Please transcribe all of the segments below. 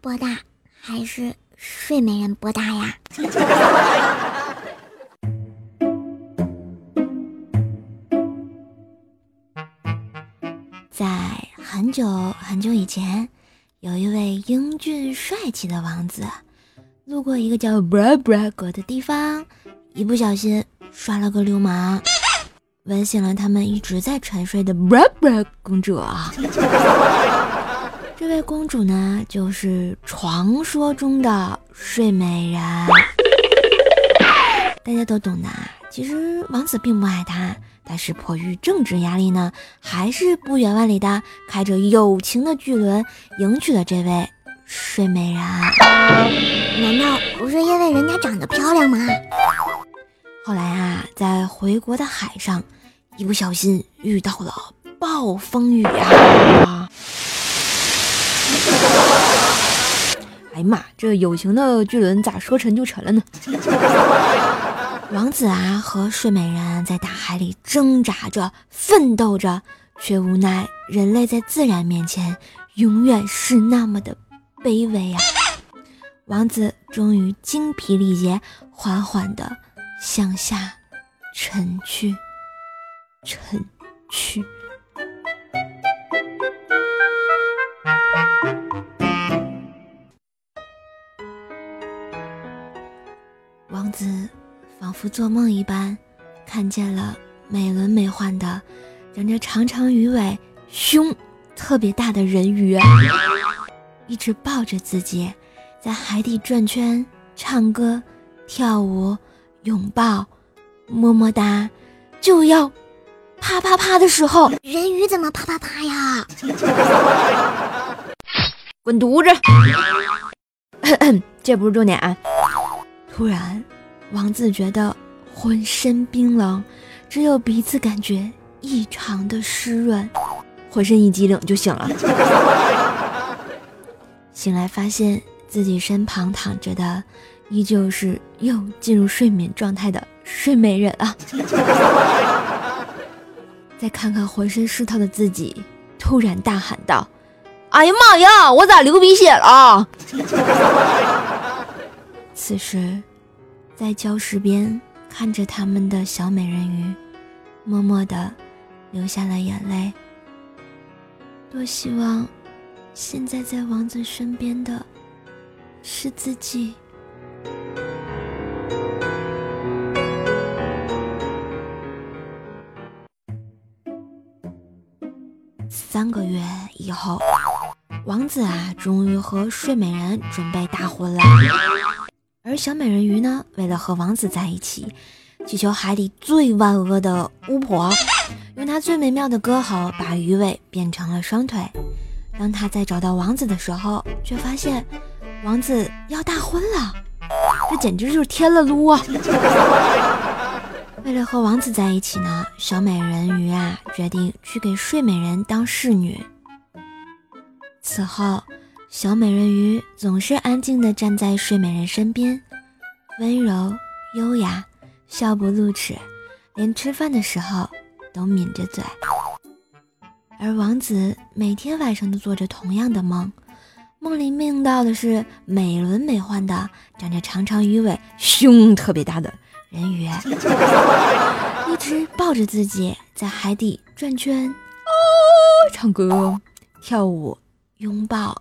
波大，还是睡美人波大呀？在很久很久以前，有一位英俊帅气的王子，路过一个叫布拉布拉国的地方，一不小心耍了个流氓，吻醒了他们一直在沉睡的布拉布拉公主！这位公主呢，就是传说中的睡美人。大家都懂的，其实王子并不爱她。但是迫于政治压力呢，还是不远万里的开着友情的巨轮迎娶了这位睡美人。难道不是因为人家长得漂亮吗？后来啊，在回国的海上，一不小心遇到了暴风雨啊！哎呀妈，这友情的巨轮咋说沉就沉了呢？王子啊和睡美人在大海里挣扎着、奋斗着，却无奈人类在自然面前永远是那么的卑微啊！王子终于精疲力竭，缓缓地向下沉去，沉去。仿佛做梦一般，看见了美轮美奂的、长着长长鱼尾、胸特别大的人鱼，一直抱着自己，在海底转圈、唱歌、跳舞、拥抱、么么哒，就要啪啪啪的时候，人鱼怎么啪啪啪呀？滚犊子！这不是重点啊！突然。王子觉得浑身冰冷，只有鼻子感觉异常的湿润，浑身一激灵就醒了。醒来发现自己身旁躺着的依旧是又进入睡眠状态的睡美人啊！再看看浑身湿透的自己，突然大喊道：“哎呀妈呀，我咋流鼻血了？” 此时。在礁石边看着他们的小美人鱼，默默的流下了眼泪。多希望现在在王子身边的是自己。三个月以后，王子啊，终于和睡美人准备大婚了。而小美人鱼呢，为了和王子在一起，祈求海底最万恶的巫婆，用她最美妙的歌喉把鱼尾变成了双腿。当她在找到王子的时候，却发现王子要大婚了，这简直就是添了噜啊！为了和王子在一起呢，小美人鱼啊决定去给睡美人当侍女。此后。小美人鱼总是安静地站在睡美人身边，温柔优雅，笑不露齿，连吃饭的时候都抿着嘴。而王子每天晚上都做着同样的梦，梦里梦到的是美轮美奂的、长着长长鱼尾、胸特别大的人鱼，一直抱着自己在海底转圈，哦，唱歌、跳舞、拥抱。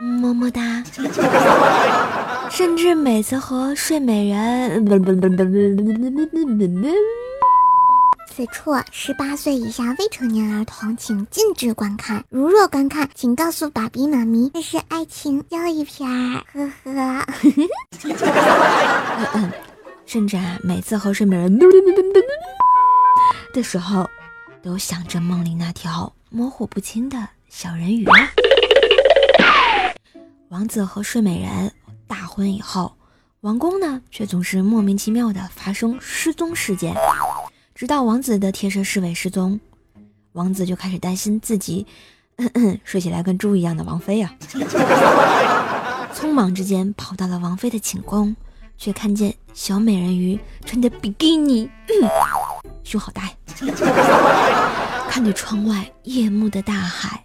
么么哒，甚至每次和睡美人，此处十八岁以下未成年儿童请禁止观看。如若观看，请告诉爸比妈咪这是爱情教育片儿。呵呵。甚至啊，每次和睡美人的时候，都想着梦里那条模糊不清的小人鱼。王子和睡美人大婚以后，王宫呢却总是莫名其妙的发生失踪事件。直到王子的贴身侍卫失踪，王子就开始担心自己睡起来跟猪一样的王妃啊。匆忙之间跑到了王妃的寝宫，却看见小美人鱼穿着比基尼，胸好大呀。看着窗外夜幕的大海，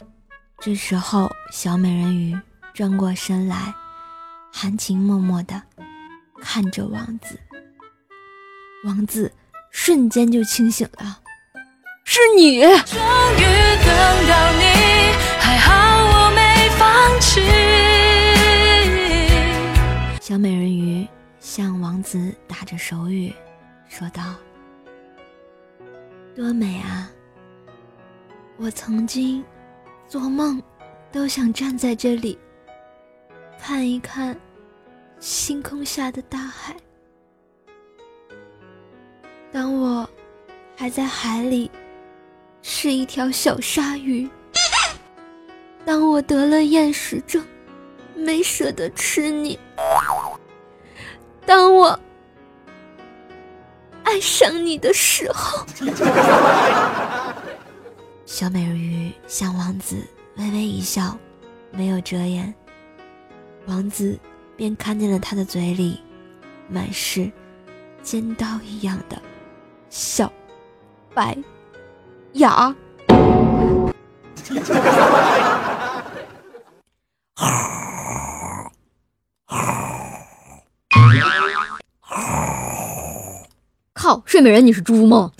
这时候小美人鱼。转过身来，含情脉脉地看着王子。王子瞬间就清醒了，是你！终于等到你，还好我没放弃。小美人鱼向王子打着手语，说道：“多美啊！我曾经做梦都想站在这里，看一看星空下的大海。”当我还在海里，是一条小鲨鱼；当我得了厌食症，没舍得吃你；当我爱上你的时候，小美人鱼向王子微微一笑，没有遮掩。王子便看见了他的嘴里满是尖刀一样的。小白牙，靠！睡美人，你是猪吗？